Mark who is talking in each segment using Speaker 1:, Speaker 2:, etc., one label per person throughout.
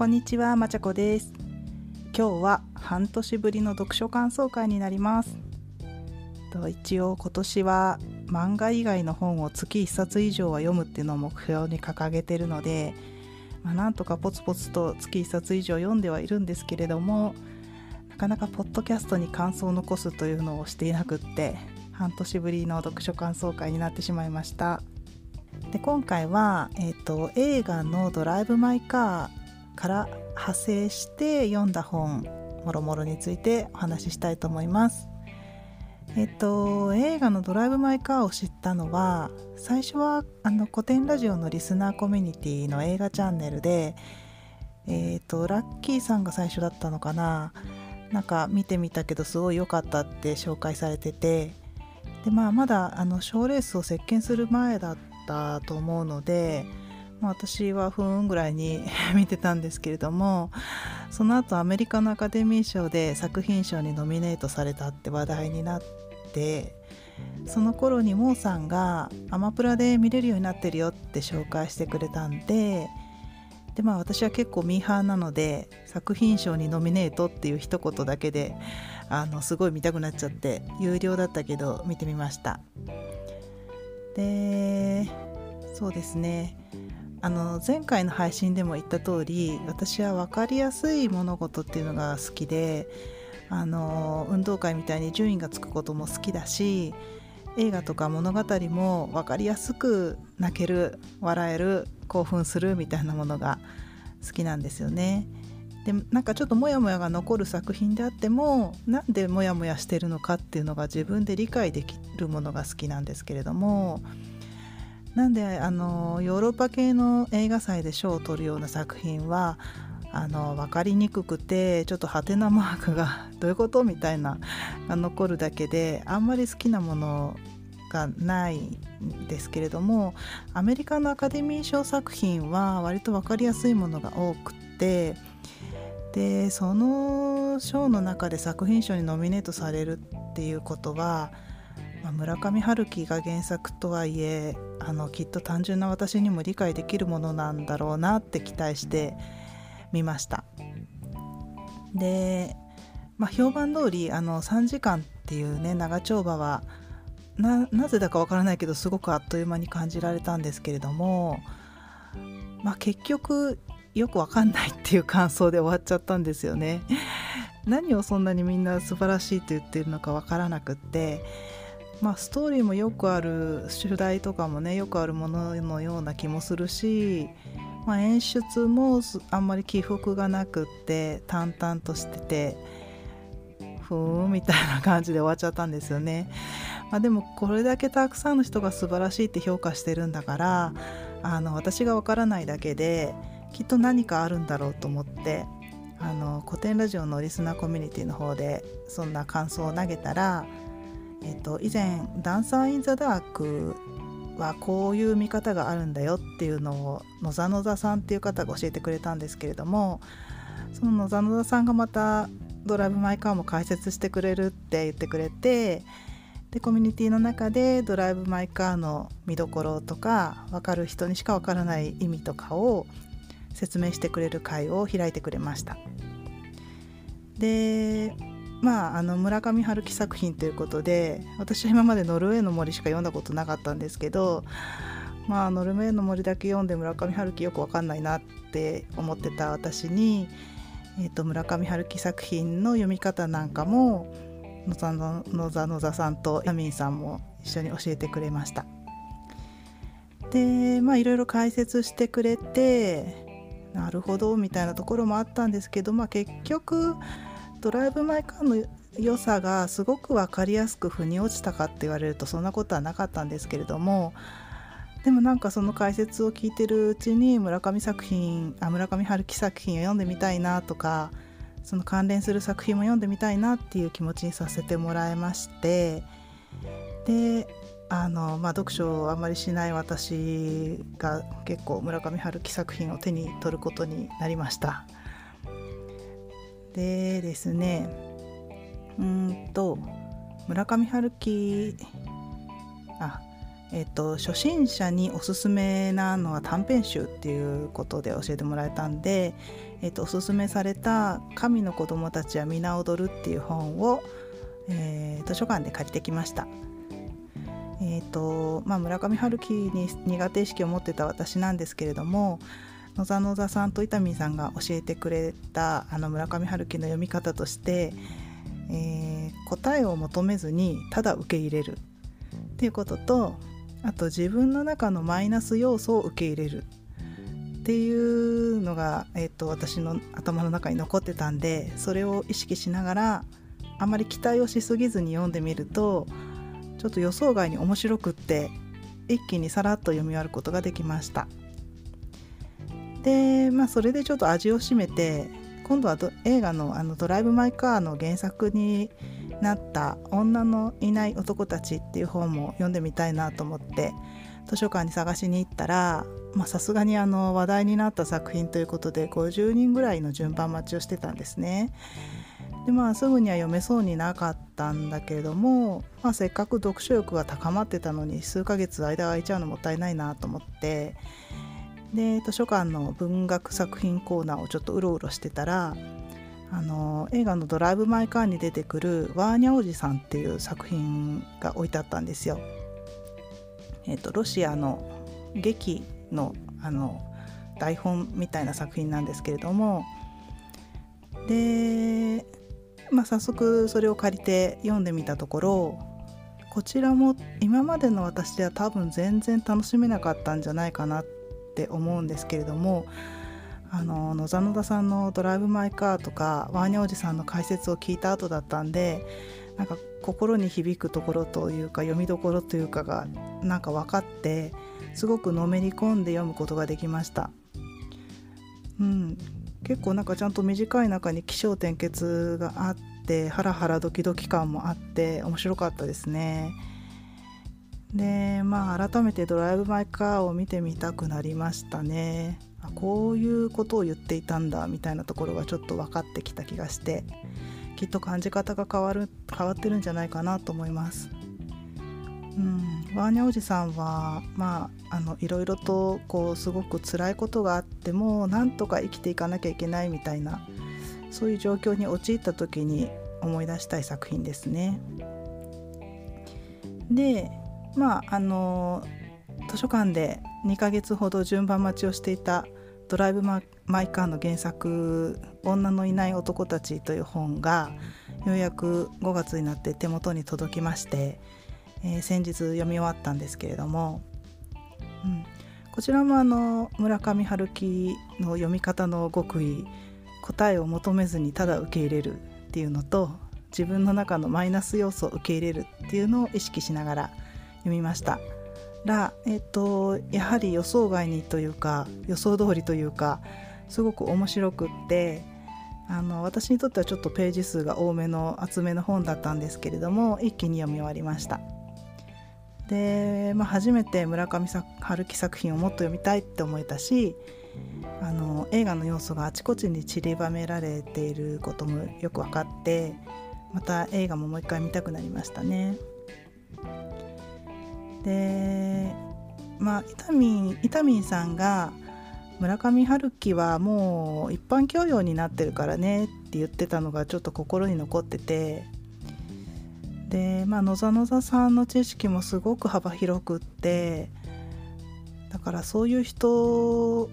Speaker 1: こんにちは、まちゃこです。今日は半年ぶりの読書感想会になります。と一応今年は漫画以外の本を月1冊以上は読むっていうのを目標に掲げてるので、まあ、なんとかポツポツと月1冊以上読んではいるんですけれども、なかなかポッドキャストに感想を残すというのをしていなくって、半年ぶりの読書感想会になってしまいました。で今回は、えー、と映画の「ドライブ・マイ・カー」から派生して読んだ本もろもろについてお話ししたいと思います。えっ、と映画の「ドライブ・マイ・カー」を知ったのは最初はあの古典ラジオのリスナーコミュニティの映画チャンネルでえっ、とラッキーさんが最初だったのかななんか見てみたけどすごい良かったって紹介されててでまあまだあの賞レースを席巻する前だったと思うので、まあ、私は不運ぐらいに 見てたんですけれどもその後アメリカのアカデミー賞で作品賞にノミネートされたって話題になってその頃にモーさんがアマプラで見れるようになってるよって紹介してくれたんででまあ私は結構ミーハーなので作品賞にノミネートっていう一言だけであのすごい見たくなっちゃって有料だったけど見てみました。でそうですね。あの前回の配信でも言った通り私は分かりやすい物事っていうのが好きであの運動会みたいに順位がつくことも好きだし映画とか物語も分かりやすく泣ける笑える興奮するみたいなものが好きなんですよね。でなんかちょっとモヤモヤが残る作品であってもなんでモヤモヤしてるのかっていうのが自分で理解できるものが好きなんですけれどもなんであのヨーロッパ系の映画祭で賞を取るような作品はあの分かりにくくてちょっとハテナマークが どういうことみたいなが残るだけであんまり好きなものがないんですけれどもアメリカのアカデミー賞作品は割と分かりやすいものが多くてでその賞の中で作品賞にノミネートされるっていうことは、まあ、村上春樹が原作とはいえあのきっと単純な私にも理解できるものなんだろうなって期待してみましたで、まあ、評判通りあの3時間っていうね長丁場はなぜだかわからないけどすごくあっという間に感じられたんですけれども、まあ、結局よくわかんないっていう感想で終わっちゃったんですよね。何をそんなにみんな素晴らしいと言ってるのかわからなくってまあストーリーもよくある主題とかもねよくあるもののような気もするし、まあ、演出もあんまり起伏がなくって淡々としててふーんみたいな感じで終わっちゃったんですよね。まあ、でもこれだけたくさんの人が素晴らしいって評価してるんだからあの私がわからないだけできっと何かあるんだろうと思ってあの古典ラジオのリスナーコミュニティの方でそんな感想を投げたら、えっと、以前「ダンサー・イン・ザ・ダーク」はこういう見方があるんだよっていうのを野沢野田さんっていう方が教えてくれたんですけれどもその野沢野田さんがまた「ドライブ・マイ・カー」も解説してくれるって言ってくれてでコミュニティの中で「ドライブ・マイ・カー」の見どころとか分かる人にしか分からない意味とかを説明してくれる会を開いてくれました。でまああの村上春樹作品ということで私は今までノルウェーの森しか読んだことなかったんですけどまあノルウェーの森だけ読んで村上春樹よくわかんないなって思ってた私に、えー、と村上春樹作品の読み方なんかも野座野座野座さんとヤミンさんも一緒に教えてくれました。でまあいろいろ解説してくれてなるほどみたいなところもあったんですけど、まあ、結局ドライブ・マイ・カーの良さがすごく分かりやすく腑に落ちたかって言われるとそんなことはなかったんですけれどもでもなんかその解説を聞いてるうちに村上作品あ村上春樹作品を読んでみたいなとかその関連する作品も読んでみたいなっていう気持ちにさせてもらいましてであのまあ、読書をあまりしない私が結構村上春樹作品を手に取ることになりました。でですねうんと村上春樹あえっと、初心者におすすめなのは短編集っていうことで教えてもらえたんで、えっと、おすすめされた「神の子供たちは皆踊る」っていう本を、えー、図書館で借りてきました。えーとまあ、村上春樹に苦手意識を持ってた私なんですけれども野沢野沢さんと伊丹さんが教えてくれたあの村上春樹の読み方として、えー、答えを求めずにただ受け入れるっていうこととあと自分の中のマイナス要素を受け入れる。っていうのが、えーと、私の頭の中に残ってたんでそれを意識しながらあまり期待をしすぎずに読んでみるとちょっと予想外に面白くって一気にさらっと読み終わることができました。でまあそれでちょっと味を占めて今度は映画のあの「ドライブ・マイ・カー」の原作になった「女のいない男たち」っていう本も読んでみたいなと思って図書館に探しに行ったらさすがにあの話題になった作品ということで50人ぐらいの順番待ちをしてたんですね。でまあすぐには読めそうになかったんだけれども、まあ、せっかく読書欲が高まってたのに数ヶ月間が空いちゃうのもったいないなと思ってで図書館の文学作品コーナーをちょっとうろうろしてたらあの映画の「ドライブ・マイ・カー」に出てくるワーニャおじさんっていう作品が置いてあったんですよ。えーと、ロシアの劇のあの台本みたいな作品なんですけれどもで、まあ、早速それを借りて読んでみたところこちらも今までの私では多分全然楽しめなかったんじゃないかなってって思うんですけれどもあの野沢野田さんの「ドライブ・マイ・カー」とかワーニャおじさんの解説を聞いた後だったんでなんか心に響くところというか読みどころというかがなんか分かってすごくのめり込んで読むことができました。うん、結構なんかちゃんと短い中に起承転結があってハラハラドキドキ感もあって面白かったですね。でまあ改めて「ドライブ・マイ・カー」を見てみたくなりましたね。あこういうことを言っていたんだみたいなところがちょっと分かってきた気がしてきっと感じ方が変わる変わってるんじゃないかなと思います。うん、ワーニャおじさんはまああのいろいろとこうすごく辛いことがあってもなんとか生きていかなきゃいけないみたいなそういう状況に陥った時に思い出したい作品ですね。でまああの図書館で2ヶ月ほど順番待ちをしていた「ドライブ・マイ・カー」の原作「女のいない男たち」という本がようやく5月になって手元に届きまして、えー、先日読み終わったんですけれども、うん、こちらもあの村上春樹の読み方の極意答えを求めずにただ受け入れるっていうのと自分の中のマイナス要素を受け入れるっていうのを意識しながら読みました。ら、えーと、やはり予想外にというか予想通りというかすごく面白くってあの私にとってはちょっとページ数が多めの厚めの本だったんですけれども一気に読み終わりましたで、まあ、初めて村上春樹作品をもっと読みたいって思えたしあの映画の要素があちこちに散りばめられていることもよく分かってまた映画ももう一回見たくなりましたね。でまあ伊丹伊丹さんが村上春樹はもう一般教養になってるからねって言ってたのがちょっと心に残っててでまあ野沢野沢さんの知識もすごく幅広くってだからそういう人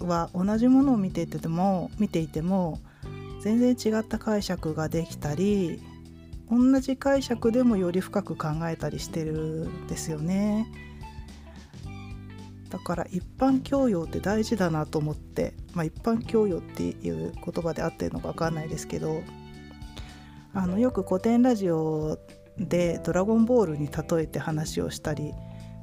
Speaker 1: は同じものを見ていても見ていても全然違った解釈ができたり同じ解釈でもより深く考えたりしてるんですよね。だから一般教養って大事だなと思って、まあ、一般教養っていう言葉で合ってるのか分かんないですけどあのよく古典ラジオで「ドラゴンボール」に例えて話をしたり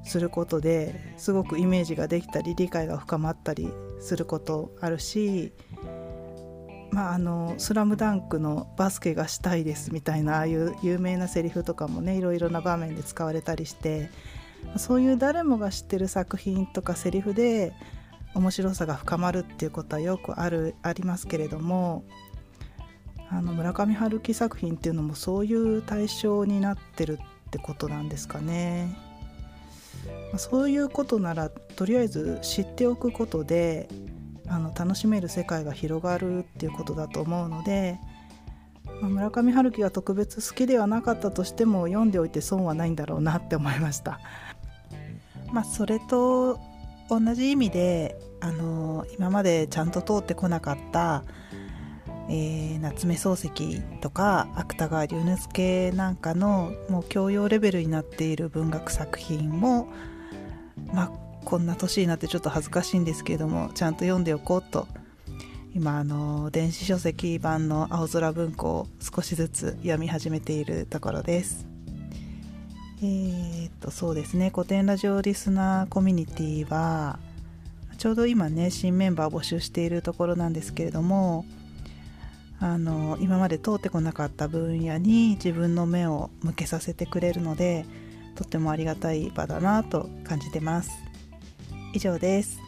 Speaker 1: することですごくイメージができたり理解が深まったりすることあるしまあ、あの「スラムダンクのバスケがしたいですみたいなああいう有名なセリフとかもねいろいろな場面で使われたりしてそういう誰もが知ってる作品とかセリフで面白さが深まるっていうことはよくあるありますけれどもあの村上春樹作品っていうのもそういう対象になってるってことなんですかね。そういうことならとりあえず知っておくことであの楽しめる世界が広がるっていうことだと思うので、まあ、村上春樹が特別好きではなかったとしても読んでおいて損はないんだろうなって思いました。まあ、それと同じ意味であの今までちゃんと通ってこなかったえー、夏目漱石とか芥川龍之介なんかのもう教養レベルになっている文学作品もまあこんな年になってちょっと恥ずかしいんですけれどもちゃんと読んでおこうと。今あの電子書籍版の青空文庫を少しずつ読み始めているところです。えー、っとそうですね。古典ラジオリスナーコミュニティはちょうど今ね新メンバー募集しているところなんですけれどもあの今まで通ってこなかった分野に自分の目を向けさせてくれるのでとってもありがたい場だなと感じてます。以上です。